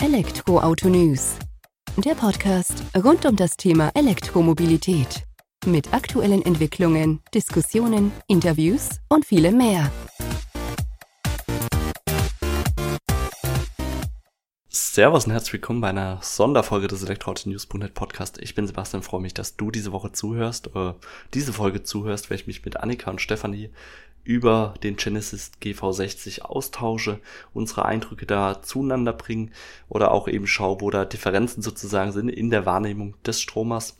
Elektroauto News. Der Podcast rund um das Thema Elektromobilität. Mit aktuellen Entwicklungen, Diskussionen, Interviews und vielem mehr. Servus und herzlich willkommen bei einer Sonderfolge des Elektroauto-News.net Podcast. Ich bin Sebastian, freue mich, dass du diese Woche zuhörst, oder diese Folge zuhörst, weil ich mich mit Annika und Stefanie über den Genesis GV60 austausche, unsere Eindrücke da zueinander bringen oder auch eben schaue, wo da Differenzen sozusagen sind in der Wahrnehmung des Stromers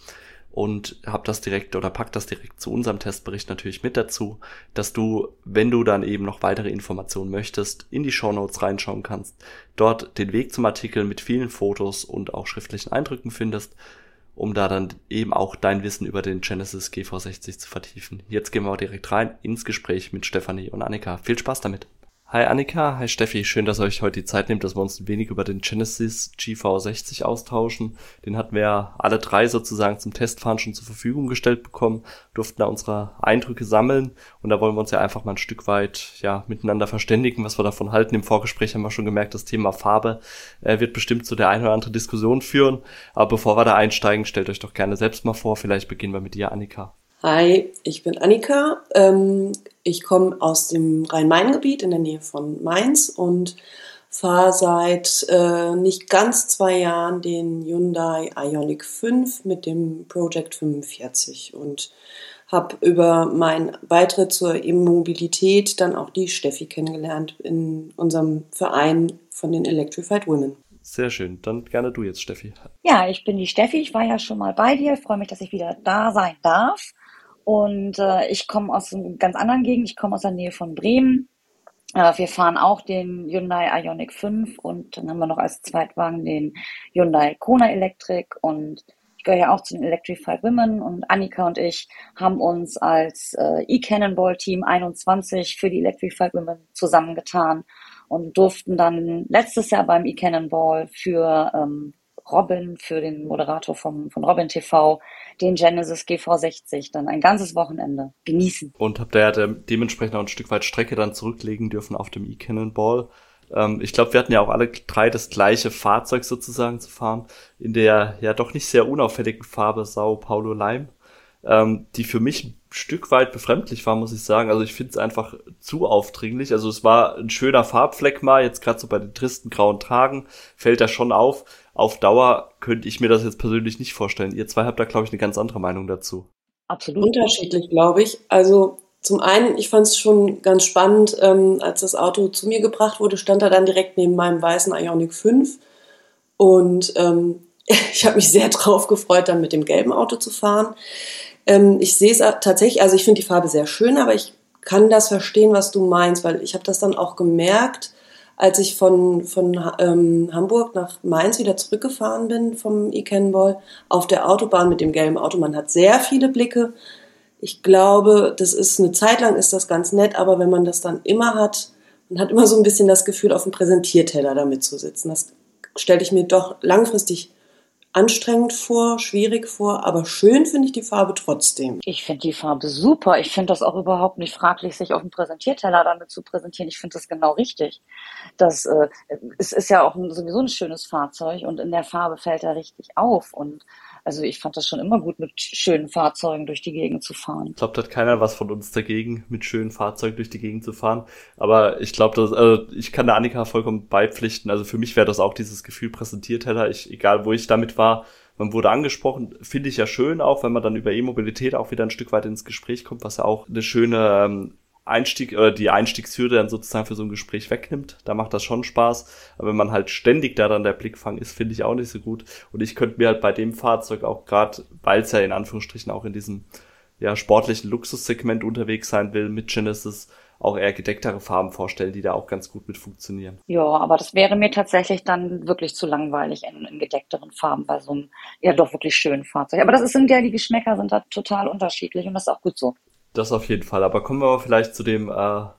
und hab das direkt oder pack das direkt zu unserem Testbericht natürlich mit dazu, dass du, wenn du dann eben noch weitere Informationen möchtest, in die Show Notes reinschauen kannst, dort den Weg zum Artikel mit vielen Fotos und auch schriftlichen Eindrücken findest um da dann eben auch dein Wissen über den Genesis GV60 zu vertiefen. Jetzt gehen wir direkt rein ins Gespräch mit Stefanie und Annika. Viel Spaß damit! Hi Annika, hi Steffi, schön, dass ihr euch heute die Zeit nehmt, dass wir uns ein wenig über den Genesis GV60 austauschen. Den hatten wir ja alle drei sozusagen zum Testfahren schon zur Verfügung gestellt bekommen, durften da unsere Eindrücke sammeln und da wollen wir uns ja einfach mal ein Stück weit ja miteinander verständigen, was wir davon halten. Im Vorgespräch haben wir schon gemerkt, das Thema Farbe äh, wird bestimmt zu der einen oder anderen Diskussion führen. Aber bevor wir da einsteigen, stellt euch doch gerne selbst mal vor. Vielleicht beginnen wir mit dir, Annika. Hi, ich bin Annika. Ähm, ich komme aus dem Rhein-Main-Gebiet in der Nähe von Mainz und fahre seit äh, nicht ganz zwei Jahren den Hyundai Ioniq 5 mit dem Project 45 und habe über meinen Beitritt zur E-Mobilität dann auch die Steffi kennengelernt in unserem Verein von den Electrified Women. Sehr schön. Dann gerne du jetzt, Steffi. Ja, ich bin die Steffi. Ich war ja schon mal bei dir. Ich freue mich, dass ich wieder da sein darf. Und äh, ich komme aus einem ganz anderen Gegend. Ich komme aus der Nähe von Bremen. Äh, wir fahren auch den Hyundai Ioniq 5 und dann haben wir noch als Zweitwagen den Hyundai Kona Electric und ich gehöre ja auch zu den Electrified Women und Annika und ich haben uns als äh, E-Cannonball Team 21 für die Electrified Women zusammengetan und durften dann letztes Jahr beim E-Cannonball für ähm, Robin, für den Moderator vom, von Robin TV, den Genesis GV60 dann ein ganzes Wochenende genießen. Und habt ihr ja dementsprechend auch ein Stück weit Strecke dann zurücklegen dürfen auf dem E-Cannonball. Ähm, ich glaube, wir hatten ja auch alle drei das gleiche Fahrzeug sozusagen zu fahren, in der ja doch nicht sehr unauffälligen Farbe Sao Paulo Lime, ähm, die für mich ein Stück weit befremdlich war, muss ich sagen. Also ich finde es einfach zu aufdringlich. Also es war ein schöner Farbfleck mal, jetzt gerade so bei den tristen grauen Tagen fällt er schon auf, auf Dauer könnte ich mir das jetzt persönlich nicht vorstellen. Ihr zwei habt da, glaube ich, eine ganz andere Meinung dazu. Absolut. Unterschiedlich, glaube ich. Also zum einen, ich fand es schon ganz spannend, ähm, als das Auto zu mir gebracht wurde, stand er dann direkt neben meinem weißen Ionic 5. Und ähm, ich habe mich sehr drauf gefreut, dann mit dem gelben Auto zu fahren. Ähm, ich sehe es tatsächlich, also ich finde die Farbe sehr schön, aber ich kann das verstehen, was du meinst, weil ich habe das dann auch gemerkt, als ich von, von ähm, Hamburg nach Mainz wieder zurückgefahren bin vom E-Cannonball auf der Autobahn mit dem gelben Auto. Man hat sehr viele Blicke. Ich glaube, das ist eine Zeit lang ist das ganz nett, aber wenn man das dann immer hat, man hat immer so ein bisschen das Gefühl, auf dem Präsentierteller damit zu sitzen. Das stelle ich mir doch langfristig anstrengend vor, schwierig vor, aber schön finde ich die Farbe trotzdem. Ich finde die Farbe super. Ich finde das auch überhaupt nicht fraglich, sich auf dem Präsentierteller damit zu präsentieren. Ich finde das genau richtig. Das äh, es ist ja auch ein, sowieso ein schönes Fahrzeug und in der Farbe fällt er richtig auf und also ich fand das schon immer gut, mit schönen Fahrzeugen durch die Gegend zu fahren. Ich glaube, da hat keiner was von uns dagegen, mit schönen Fahrzeugen durch die Gegend zu fahren. Aber ich glaube, also ich kann der Annika vollkommen beipflichten. Also für mich wäre das auch dieses Gefühl Präsentierteller. Ich, egal wo ich damit war, man wurde angesprochen, finde ich ja schön auch, wenn man dann über E-Mobilität auch wieder ein Stück weit ins Gespräch kommt, was ja auch eine schöne ähm, Einstieg oder die Einstiegshürde dann sozusagen für so ein Gespräch wegnimmt, da macht das schon Spaß. Aber wenn man halt ständig da dann der Blickfang ist, finde ich auch nicht so gut. Und ich könnte mir halt bei dem Fahrzeug auch gerade, weil es ja in Anführungsstrichen auch in diesem ja sportlichen Luxussegment unterwegs sein will mit Genesis, auch eher gedecktere Farben vorstellen, die da auch ganz gut mit funktionieren. Ja, aber das wäre mir tatsächlich dann wirklich zu langweilig in, in gedeckteren Farben bei so einem ja doch wirklich schönen Fahrzeug. Aber das ist sind ja die Geschmäcker sind da total unterschiedlich und das ist auch gut so. Das auf jeden Fall. Aber kommen wir mal vielleicht zu dem, äh, ja,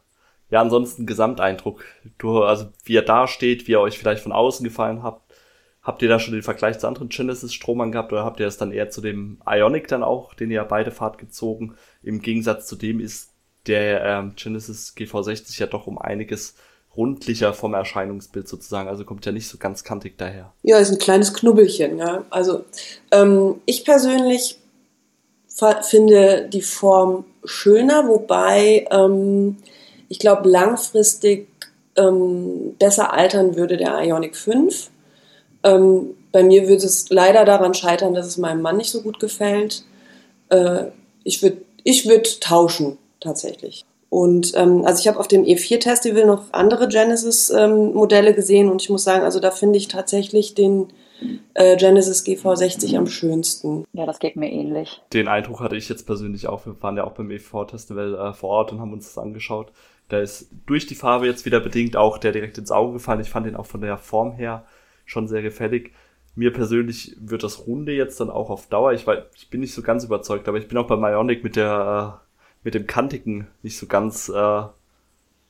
ansonsten Gesamteindruck. Du, also wie er da steht, wie er euch vielleicht von außen gefallen habt. Habt ihr da schon den Vergleich zu anderen Genesis-Stromern gehabt oder habt ihr das dann eher zu dem Ionic dann auch, den ihr beide fahrt gezogen? Im Gegensatz zu dem ist der ähm, Genesis GV60 ja doch um einiges rundlicher vom Erscheinungsbild sozusagen, also kommt ja nicht so ganz kantig daher. Ja, ist ein kleines Knubbelchen. Ja. Also ähm, ich persönlich finde die Form schöner, wobei ähm, ich glaube langfristig ähm, besser altern würde der Ionic 5. Ähm, bei mir würde es leider daran scheitern, dass es meinem Mann nicht so gut gefällt. Äh, ich würde ich würd tauschen, tatsächlich. Und ähm, also ich habe auf dem E4-Festival noch andere Genesis-Modelle ähm, gesehen und ich muss sagen, also da finde ich tatsächlich den äh, Genesis GV60 am schönsten. Ja, das geht mir ähnlich. Den Eindruck hatte ich jetzt persönlich auch. Wir waren ja auch beim E4-Festival äh, vor Ort und haben uns das angeschaut. Da ist durch die Farbe jetzt wieder bedingt auch der direkt ins Auge gefallen. Ich fand den auch von der Form her schon sehr gefällig. Mir persönlich wird das Runde jetzt dann auch auf Dauer, ich, weiß, ich bin nicht so ganz überzeugt, aber ich bin auch bei Ionic mit der, äh, mit dem Kantigen nicht so ganz äh,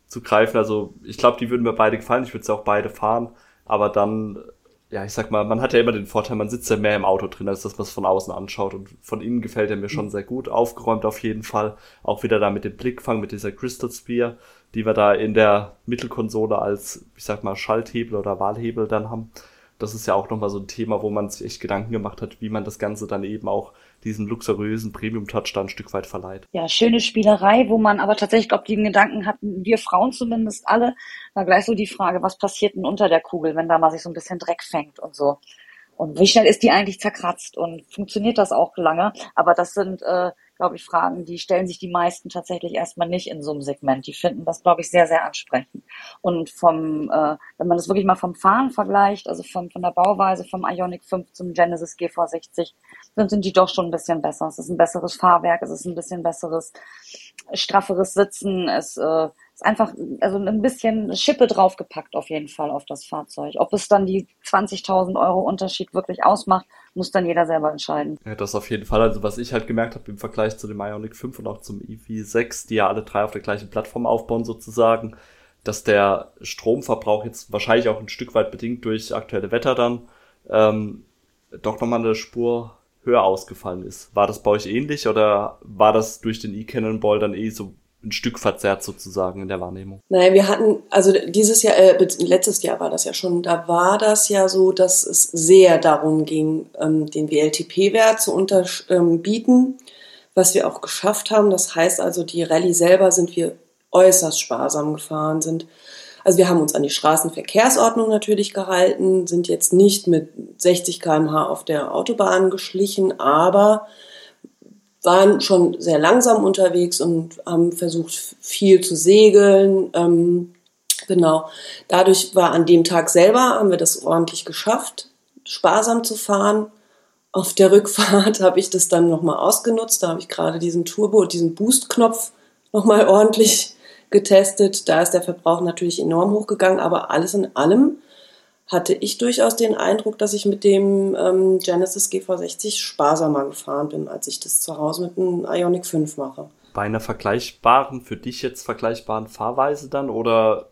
zu greifen. Also ich glaube, die würden mir beide gefallen. Ich würde sie auch beide fahren. Aber dann ja, ich sag mal, man hat ja immer den Vorteil, man sitzt ja mehr im Auto drin, als dass man es von außen anschaut. Und von innen gefällt er mir schon sehr gut. Aufgeräumt auf jeden Fall. Auch wieder da mit dem Blickfang, mit dieser Crystal Sphere, die wir da in der Mittelkonsole als, ich sag mal, Schalthebel oder Wahlhebel dann haben das ist ja auch nochmal so ein Thema, wo man sich echt Gedanken gemacht hat, wie man das Ganze dann eben auch diesen luxuriösen Premium-Touch da ein Stück weit verleiht. Ja, schöne Spielerei, wo man aber tatsächlich, glaube den Gedanken hatten, wir Frauen zumindest alle, war gleich so die Frage, was passiert denn unter der Kugel, wenn da mal sich so ein bisschen Dreck fängt und so. Und wie schnell ist die eigentlich zerkratzt und funktioniert das auch lange? Aber das sind äh, glaube ich, Fragen, die stellen sich die meisten tatsächlich erstmal nicht in so einem Segment. Die finden das, glaube ich, sehr, sehr ansprechend. Und vom, äh, wenn man das wirklich mal vom Fahren vergleicht, also von, von der Bauweise vom Ionic 5 zum Genesis GV60, dann sind die doch schon ein bisschen besser. Es ist ein besseres Fahrwerk, es ist ein bisschen besseres, strafferes Sitzen, es äh, ist einfach also ein bisschen Schippe draufgepackt auf jeden Fall auf das Fahrzeug. Ob es dann die 20.000 Euro Unterschied wirklich ausmacht, muss dann jeder selber entscheiden. Ja, das auf jeden Fall. Also was ich halt gemerkt habe im Vergleich zu dem Ionic 5 und auch zum EV6, die ja alle drei auf der gleichen Plattform aufbauen sozusagen, dass der Stromverbrauch jetzt wahrscheinlich auch ein Stück weit bedingt durch aktuelle Wetter dann ähm, doch nochmal eine Spur höher ausgefallen ist. War das bei euch ähnlich oder war das durch den E-Cannonball dann eh so ein Stück verzerrt sozusagen in der Wahrnehmung. Naja, wir hatten, also dieses Jahr, äh, letztes Jahr war das ja schon, da war das ja so, dass es sehr darum ging, ähm, den WLTP-Wert zu unterbieten, was wir auch geschafft haben. Das heißt also, die Rallye selber sind wir äußerst sparsam gefahren, sind also wir haben uns an die Straßenverkehrsordnung natürlich gehalten, sind jetzt nicht mit 60 km/h auf der Autobahn geschlichen, aber waren schon sehr langsam unterwegs und haben versucht, viel zu segeln. Ähm, genau. Dadurch war an dem Tag selber, haben wir das ordentlich geschafft, sparsam zu fahren. Auf der Rückfahrt habe ich das dann nochmal ausgenutzt. Da habe ich gerade diesen Turbo, diesen Boost-Knopf nochmal ordentlich getestet. Da ist der Verbrauch natürlich enorm hochgegangen, aber alles in allem hatte ich durchaus den Eindruck, dass ich mit dem ähm, Genesis GV60 sparsamer gefahren bin, als ich das zu Hause mit einem Ionic 5 mache. Bei einer vergleichbaren, für dich jetzt vergleichbaren Fahrweise dann oder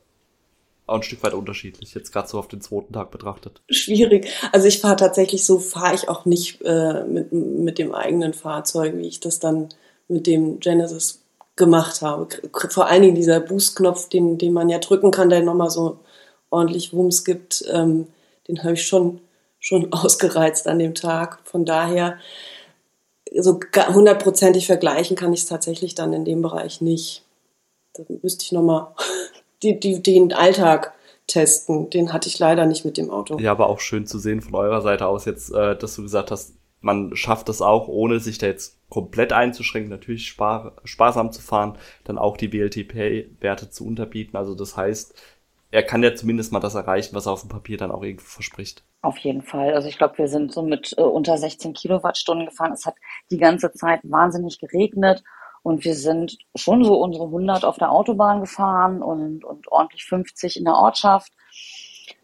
auch ein Stück weit unterschiedlich, jetzt gerade so auf den zweiten Tag betrachtet? Schwierig. Also ich fahre tatsächlich so, fahre ich auch nicht äh, mit, mit dem eigenen Fahrzeug, wie ich das dann mit dem Genesis gemacht habe. Vor allen Dingen dieser Boost-Knopf, den, den man ja drücken kann, der nochmal so ordentlich Wumms gibt, ähm, den habe ich schon, schon ausgereizt an dem Tag. Von daher, so hundertprozentig vergleichen kann ich es tatsächlich dann in dem Bereich nicht. Da müsste ich nochmal die, die, den Alltag testen. Den hatte ich leider nicht mit dem Auto. Ja, aber auch schön zu sehen von eurer Seite aus jetzt, äh, dass du gesagt hast, man schafft es auch, ohne sich da jetzt komplett einzuschränken, natürlich spar sparsam zu fahren, dann auch die WLTP-Werte zu unterbieten. Also das heißt, er kann ja zumindest mal das erreichen, was er auf dem Papier dann auch irgendwo verspricht. Auf jeden Fall. Also ich glaube, wir sind so mit äh, unter 16 Kilowattstunden gefahren. Es hat die ganze Zeit wahnsinnig geregnet und wir sind schon so unsere 100 auf der Autobahn gefahren und, und ordentlich 50 in der Ortschaft.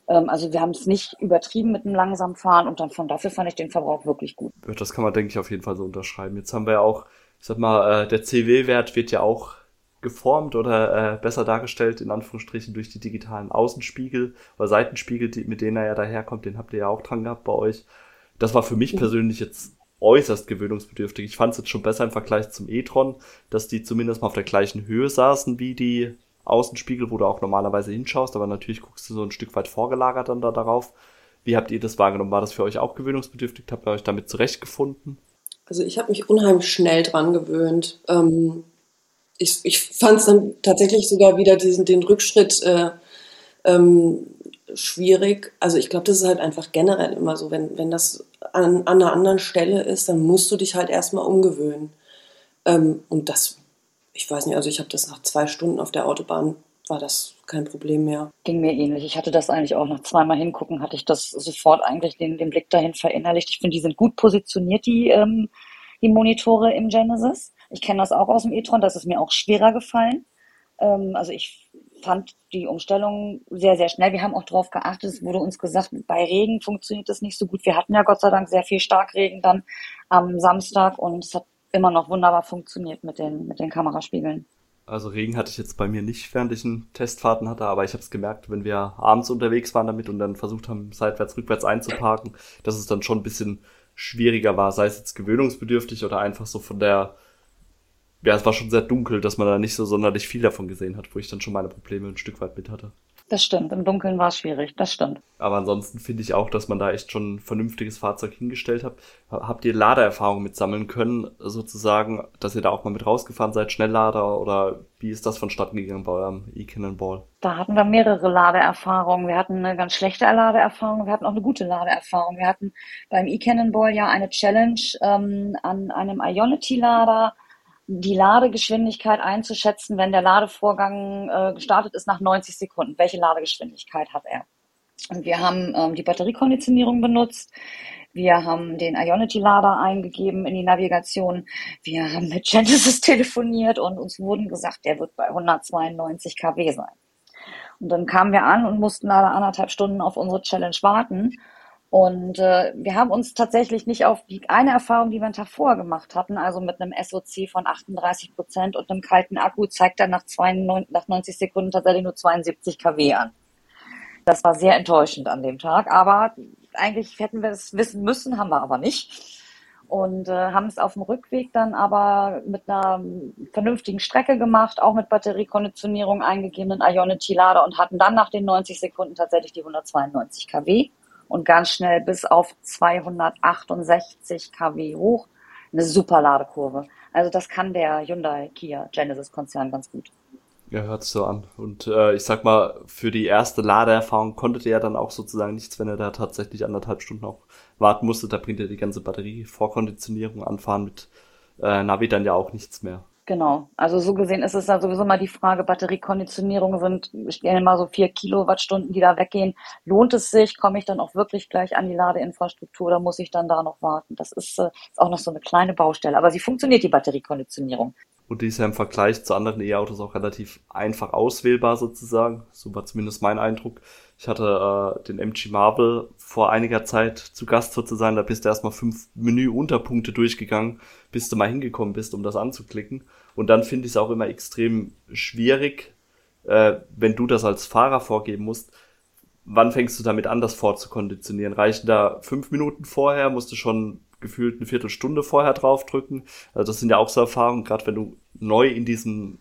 Ähm, also wir haben es nicht übertrieben mit dem langsamen Fahren und dann von dafür fand ich den Verbrauch wirklich gut. Das kann man, denke ich, auf jeden Fall so unterschreiben. Jetzt haben wir ja auch, ich sag mal, äh, der CW-Wert wird ja auch geformt oder äh, besser dargestellt, in Anführungsstrichen, durch die digitalen Außenspiegel oder Seitenspiegel, die, mit denen er ja daherkommt, den habt ihr ja auch dran gehabt bei euch. Das war für mich persönlich jetzt äußerst gewöhnungsbedürftig. Ich fand es jetzt schon besser im Vergleich zum e-tron, dass die zumindest mal auf der gleichen Höhe saßen wie die Außenspiegel, wo du auch normalerweise hinschaust, aber natürlich guckst du so ein Stück weit vorgelagert dann da darauf. Wie habt ihr das wahrgenommen? War das für euch auch gewöhnungsbedürftig? Habt ihr euch damit zurechtgefunden? Also ich habe mich unheimlich schnell dran gewöhnt. Ähm, ich ich fand es dann tatsächlich sogar wieder diesen den Rückschritt äh, ähm, schwierig. Also ich glaube, das ist halt einfach generell immer so, wenn, wenn das an, an einer anderen Stelle ist, dann musst du dich halt erstmal umgewöhnen. Ähm, und das, ich weiß nicht, also ich habe das nach zwei Stunden auf der Autobahn, war das kein Problem mehr. Ging mir ähnlich. Ich hatte das eigentlich auch nach zweimal hingucken, hatte ich das sofort eigentlich den, den Blick dahin verinnerlicht. Ich finde, die sind gut positioniert, die, ähm, die Monitore im Genesis. Ich kenne das auch aus dem e-tron, das ist mir auch schwerer gefallen. Ähm, also ich fand die Umstellung sehr, sehr schnell. Wir haben auch darauf geachtet, es wurde uns gesagt, bei Regen funktioniert das nicht so gut. Wir hatten ja Gott sei Dank sehr viel Starkregen dann am Samstag und es hat immer noch wunderbar funktioniert mit den, mit den Kameraspiegeln. Also Regen hatte ich jetzt bei mir nicht, während ich einen Testfahrten hatte, aber ich habe es gemerkt, wenn wir abends unterwegs waren damit und dann versucht haben, seitwärts, rückwärts einzuparken, dass es dann schon ein bisschen schwieriger war, sei es jetzt gewöhnungsbedürftig oder einfach so von der ja, es war schon sehr dunkel, dass man da nicht so sonderlich viel davon gesehen hat, wo ich dann schon meine Probleme ein Stück weit mit hatte. Das stimmt, im Dunkeln war es schwierig, das stimmt. Aber ansonsten finde ich auch, dass man da echt schon ein vernünftiges Fahrzeug hingestellt hat. Habt ihr Ladeerfahrung mit sammeln können, sozusagen, dass ihr da auch mal mit rausgefahren seid, Schnelllader oder wie ist das vonstatten gegangen bei eurem E-Cannonball? Da hatten wir mehrere Ladeerfahrungen. Wir hatten eine ganz schlechte Ladeerfahrung, wir hatten auch eine gute Ladeerfahrung. Wir hatten beim E-Cannonball ja eine Challenge ähm, an einem Ionity-Lader die Ladegeschwindigkeit einzuschätzen, wenn der Ladevorgang äh, gestartet ist nach 90 Sekunden. Welche Ladegeschwindigkeit hat er? Und wir haben ähm, die Batteriekonditionierung benutzt. Wir haben den Ionity-Lader eingegeben in die Navigation. Wir haben mit Genesis telefoniert und uns wurden gesagt, der wird bei 192 kW sein. Und dann kamen wir an und mussten leider anderthalb Stunden auf unsere Challenge warten. Und äh, wir haben uns tatsächlich nicht auf die eine Erfahrung, die wir einen Tag vorher gemacht hatten, also mit einem SOC von 38 Prozent und einem kalten Akku, zeigt dann nach, 92, nach 90 Sekunden tatsächlich nur 72 kW an. Das war sehr enttäuschend an dem Tag, aber eigentlich hätten wir es wissen müssen, haben wir aber nicht. Und äh, haben es auf dem Rückweg dann aber mit einer vernünftigen Strecke gemacht, auch mit Batteriekonditionierung eingegebenen Ionity-Lader und hatten dann nach den 90 Sekunden tatsächlich die 192 kW und ganz schnell bis auf 268 kW hoch. Eine super Ladekurve. Also das kann der Hyundai Kia Genesis Konzern ganz gut. Ja, hört so an. Und äh, ich sag mal, für die erste Ladeerfahrung konntet ihr ja dann auch sozusagen nichts, wenn er da tatsächlich anderthalb Stunden auch warten musste. Da bringt er die ganze Batterie Vorkonditionierung anfahren mit äh, Navi dann ja auch nichts mehr. Genau. Also so gesehen ist es da sowieso mal die Frage, Batteriekonditionierung sind, ich stelle mal so vier Kilowattstunden, die da weggehen. Lohnt es sich? Komme ich dann auch wirklich gleich an die Ladeinfrastruktur oder muss ich dann da noch warten? Das ist, äh, ist auch noch so eine kleine Baustelle. Aber sie funktioniert, die Batteriekonditionierung. Und die ist ja im Vergleich zu anderen E-Autos auch relativ einfach auswählbar sozusagen. So war zumindest mein Eindruck. Ich hatte äh, den MG Marvel vor einiger Zeit zu Gast sozusagen. Da bist du erstmal fünf Menü-Unterpunkte durchgegangen, bis du mal hingekommen bist, um das anzuklicken. Und dann finde ich es auch immer extrem schwierig, äh, wenn du das als Fahrer vorgeben musst. Wann fängst du damit an, das vorzukonditionieren? Reichen da fünf Minuten vorher? Musst du schon gefühlt eine Viertelstunde vorher draufdrücken. Also das sind ja auch so Erfahrungen, gerade wenn du neu in diesem,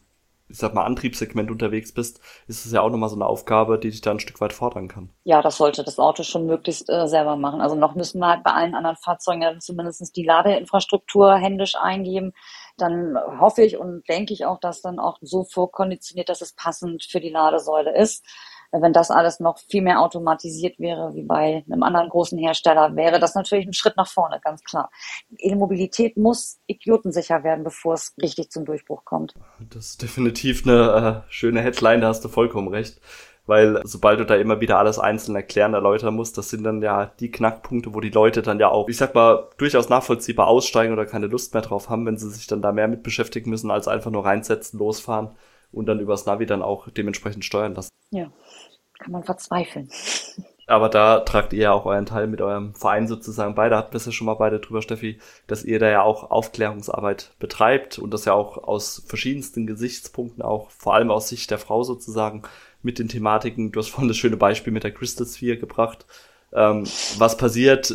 ich sag mal, Antriebssegment unterwegs bist, ist es ja auch nochmal so eine Aufgabe, die dich da ein Stück weit fordern kann. Ja, das sollte das Auto schon möglichst äh, selber machen. Also noch müssen wir halt bei allen anderen Fahrzeugen ja zumindest die Ladeinfrastruktur händisch eingeben. Dann hoffe ich und denke ich auch, dass dann auch so vorkonditioniert, dass es passend für die Ladesäule ist wenn das alles noch viel mehr automatisiert wäre wie bei einem anderen großen Hersteller, wäre das natürlich ein Schritt nach vorne, ganz klar. E-Mobilität muss idiotensicher werden, bevor es richtig zum Durchbruch kommt. Das ist definitiv eine äh, schöne Headline, da hast du vollkommen recht. Weil sobald du da immer wieder alles einzeln erklären, erläutern musst, das sind dann ja die Knackpunkte, wo die Leute dann ja auch, ich sag mal, durchaus nachvollziehbar aussteigen oder keine Lust mehr drauf haben, wenn sie sich dann da mehr mit beschäftigen müssen, als einfach nur reinsetzen, losfahren und dann übers Navi dann auch dementsprechend steuern lassen. Ja, kann man verzweifeln. Aber da tragt ihr ja auch euren Teil mit eurem Verein sozusagen bei. Da hatten wir es ja schon mal beide drüber, Steffi, dass ihr da ja auch Aufklärungsarbeit betreibt und das ja auch aus verschiedensten Gesichtspunkten, auch vor allem aus Sicht der Frau sozusagen, mit den Thematiken. Du hast vorhin das schöne Beispiel mit der Crystal Sphere gebracht. Ähm, was passiert,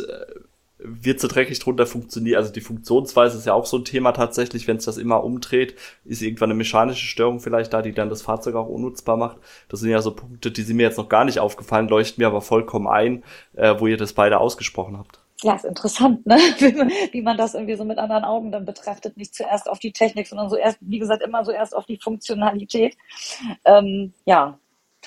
wird so dreckig drunter funktionieren. Also die Funktionsweise ist ja auch so ein Thema tatsächlich, wenn es das immer umdreht, ist irgendwann eine mechanische Störung vielleicht da, die dann das Fahrzeug auch unnutzbar macht. Das sind ja so Punkte, die sind mir jetzt noch gar nicht aufgefallen, leuchten mir aber vollkommen ein, äh, wo ihr das beide ausgesprochen habt. Ja, ist interessant, ne? wie man das irgendwie so mit anderen Augen dann betrachtet. Nicht zuerst auf die Technik, sondern so erst, wie gesagt, immer so erst auf die Funktionalität. Ähm, ja,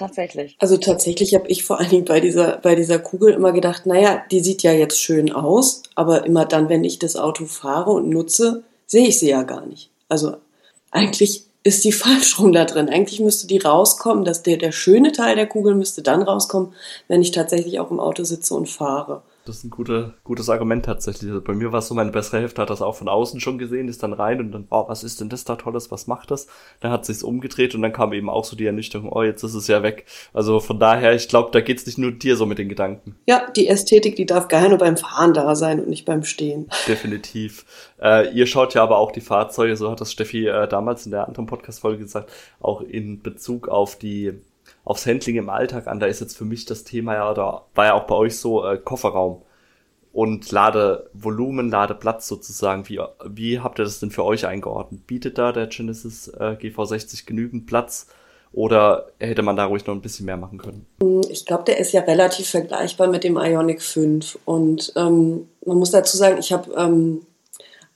tatsächlich. Also tatsächlich habe ich vor allen Dingen bei dieser, bei dieser Kugel immer gedacht, naja, die sieht ja jetzt schön aus, aber immer dann, wenn ich das Auto fahre und nutze, sehe ich sie ja gar nicht. Also eigentlich ist die falsch rum da drin. Eigentlich müsste die rauskommen, dass der, der schöne Teil der Kugel müsste dann rauskommen, wenn ich tatsächlich auch im Auto sitze und fahre. Das ist ein guter, gutes Argument tatsächlich. Also bei mir war es so, meine bessere Hälfte hat das auch von außen schon gesehen, ist dann rein und dann, oh, was ist denn das da Tolles, was macht das? Dann hat sich's umgedreht und dann kam eben auch so die Ernüchterung, oh, jetzt ist es ja weg. Also von daher, ich glaube, da geht's nicht nur dir so mit den Gedanken. Ja, die Ästhetik, die darf gerne nur beim Fahren da sein und nicht beim Stehen. Definitiv. Äh, ihr schaut ja aber auch die Fahrzeuge, so hat das Steffi äh, damals in der anderen Podcast-Folge gesagt, auch in Bezug auf die aufs Handling im Alltag an. Da ist jetzt für mich das Thema ja, da war ja auch bei euch so äh, Kofferraum und Ladevolumen, Ladeplatz sozusagen. Wie, wie habt ihr das denn für euch eingeordnet? Bietet da der Genesis äh, GV60 genügend Platz? Oder hätte man da ruhig noch ein bisschen mehr machen können? Ich glaube, der ist ja relativ vergleichbar mit dem Ionic 5. Und ähm, man muss dazu sagen, ich habe ähm,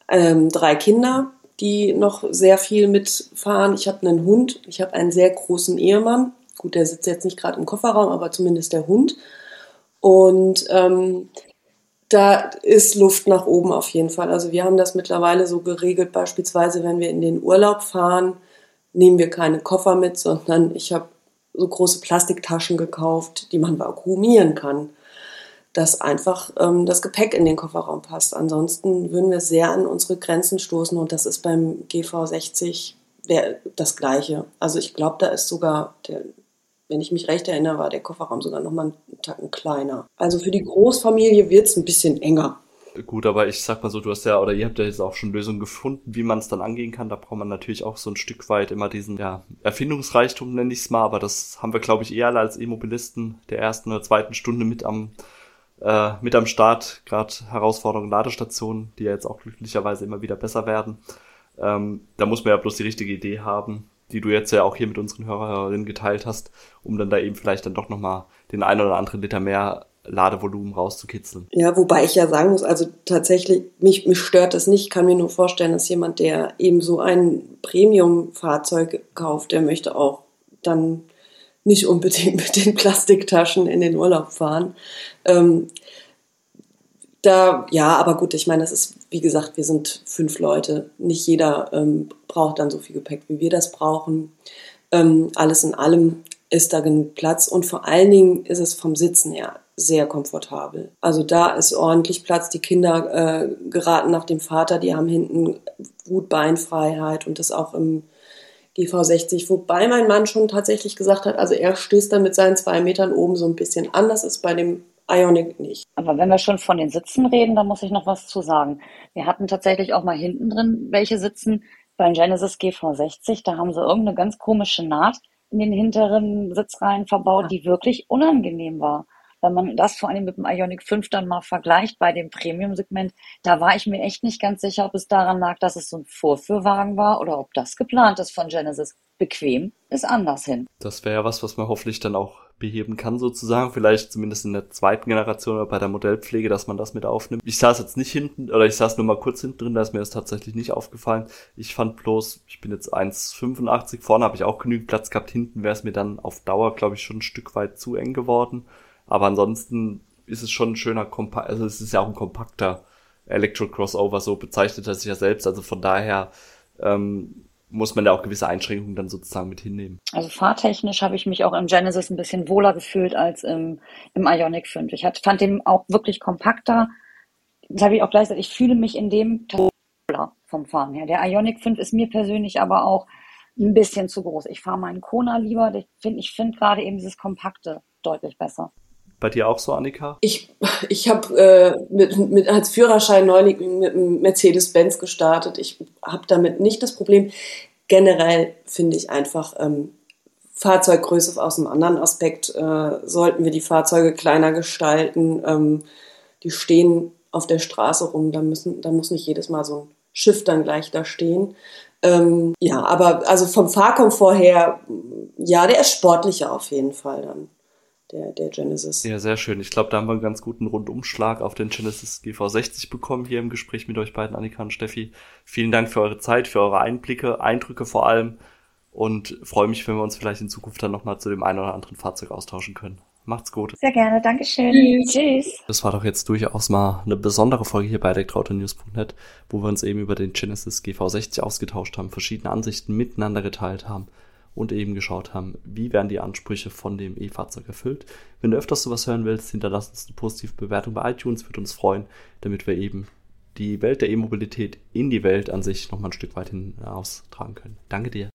ähm, drei Kinder, die noch sehr viel mitfahren. Ich habe einen Hund, ich habe einen sehr großen Ehemann Gut, der sitzt jetzt nicht gerade im Kofferraum, aber zumindest der Hund. Und ähm, da ist Luft nach oben auf jeden Fall. Also wir haben das mittlerweile so geregelt, beispielsweise wenn wir in den Urlaub fahren, nehmen wir keine Koffer mit, sondern ich habe so große Plastiktaschen gekauft, die man vakuumieren kann, dass einfach ähm, das Gepäck in den Kofferraum passt. Ansonsten würden wir sehr an unsere Grenzen stoßen und das ist beim GV60 der, das Gleiche. Also ich glaube, da ist sogar der wenn ich mich recht erinnere, war der Kofferraum sogar noch mal einen Tacken kleiner. Also für die Großfamilie wird es ein bisschen enger. Gut, aber ich sag mal so, du hast ja, oder ihr habt ja jetzt auch schon Lösungen gefunden, wie man es dann angehen kann. Da braucht man natürlich auch so ein Stück weit immer diesen, ja, Erfindungsreichtum, nenne ich es mal, aber das haben wir, glaube ich, eher als E-Mobilisten der ersten oder zweiten Stunde mit am, äh, mit am Start, gerade Herausforderungen Ladestationen, die ja jetzt auch glücklicherweise immer wieder besser werden. Ähm, da muss man ja bloß die richtige Idee haben, die du jetzt ja auch hier mit unseren Hörerinnen geteilt hast, um dann da eben vielleicht dann doch nochmal den einen oder anderen Liter mehr Ladevolumen rauszukitzeln. Ja, wobei ich ja sagen muss, also tatsächlich, mich, mich stört das nicht. Ich kann mir nur vorstellen, dass jemand, der eben so ein Premium-Fahrzeug kauft, der möchte auch dann nicht unbedingt mit den Plastiktaschen in den Urlaub fahren. Ähm, da, ja, aber gut, ich meine, das ist, wie gesagt, wir sind fünf Leute. Nicht jeder ähm, braucht dann so viel Gepäck, wie wir das brauchen. Ähm, alles in allem ist da genug Platz und vor allen Dingen ist es vom Sitzen her sehr komfortabel. Also da ist ordentlich Platz. Die Kinder äh, geraten nach dem Vater, die haben hinten gut Beinfreiheit und das auch im GV60, wobei mein Mann schon tatsächlich gesagt hat, also er stößt dann mit seinen zwei Metern oben so ein bisschen an. Das ist bei dem Ionic nicht. Aber wenn wir schon von den Sitzen reden, dann muss ich noch was zu sagen. Wir hatten tatsächlich auch mal hinten drin welche sitzen beim Genesis GV60. Da haben sie irgendeine ganz komische Naht in den hinteren Sitzreihen verbaut, die wirklich unangenehm war. Wenn man das vor allem mit dem Ionic 5 dann mal vergleicht bei dem Premium-Segment, da war ich mir echt nicht ganz sicher, ob es daran lag, dass es so ein Vorführwagen war oder ob das geplant ist von Genesis. Bequem ist anders hin. Das wäre ja was, was man hoffentlich dann auch beheben kann sozusagen, vielleicht zumindest in der zweiten Generation oder bei der Modellpflege, dass man das mit aufnimmt. Ich saß jetzt nicht hinten, oder ich saß nur mal kurz hinten drin, da ist mir das tatsächlich nicht aufgefallen. Ich fand bloß, ich bin jetzt 1,85, vorne habe ich auch genügend Platz gehabt, hinten wäre es mir dann auf Dauer, glaube ich, schon ein Stück weit zu eng geworden. Aber ansonsten ist es schon ein schöner Kompakt, also es ist ja auch ein kompakter Electro-Crossover, so bezeichnet er sich ja selbst, also von daher ähm, muss man da auch gewisse Einschränkungen dann sozusagen mit hinnehmen. Also fahrtechnisch habe ich mich auch im Genesis ein bisschen wohler gefühlt als im, im Ionic 5. Ich hat, fand den auch wirklich kompakter. Das habe ich auch gleich gesagt, ich fühle mich in dem wohler vom Fahren her. Der Ionic 5 ist mir persönlich aber auch ein bisschen zu groß. Ich fahre meinen Kona lieber. Ich finde ich find gerade eben dieses Kompakte deutlich besser. Bei dir auch so, Annika? Ich, ich habe äh, mit, mit, als Führerschein neulich mit einem Mercedes-Benz gestartet. Ich habe damit nicht das Problem. Generell finde ich einfach ähm, Fahrzeuggröße aus einem anderen Aspekt. Äh, sollten wir die Fahrzeuge kleiner gestalten. Ähm, die stehen auf der Straße rum. Da, müssen, da muss nicht jedes Mal so ein Schiff dann gleich da stehen. Ähm, ja, aber also vom Fahrkomfort her, ja, der ist sportlicher auf jeden Fall dann der, der Genesis. Ja, sehr schön. Ich glaube, da haben wir einen ganz guten Rundumschlag auf den Genesis GV60 bekommen hier im Gespräch mit euch beiden, Annika und Steffi. Vielen Dank für eure Zeit, für eure Einblicke, Eindrücke vor allem und freue mich, wenn wir uns vielleicht in Zukunft dann nochmal zu dem einen oder anderen Fahrzeug austauschen können. Macht's gut. Sehr gerne, Dankeschön. Tschüss. Tschüss. Das war doch jetzt durchaus mal eine besondere Folge hier bei elektroautonews.net, wo wir uns eben über den Genesis GV60 ausgetauscht haben, verschiedene Ansichten miteinander geteilt haben und eben geschaut haben, wie werden die Ansprüche von dem E-Fahrzeug erfüllt. Wenn du öfters sowas hören willst, hinterlass uns eine positive Bewertung bei iTunes, würde uns freuen, damit wir eben die Welt der E-Mobilität in die Welt an sich nochmal ein Stück weit hinaus tragen können. Danke dir.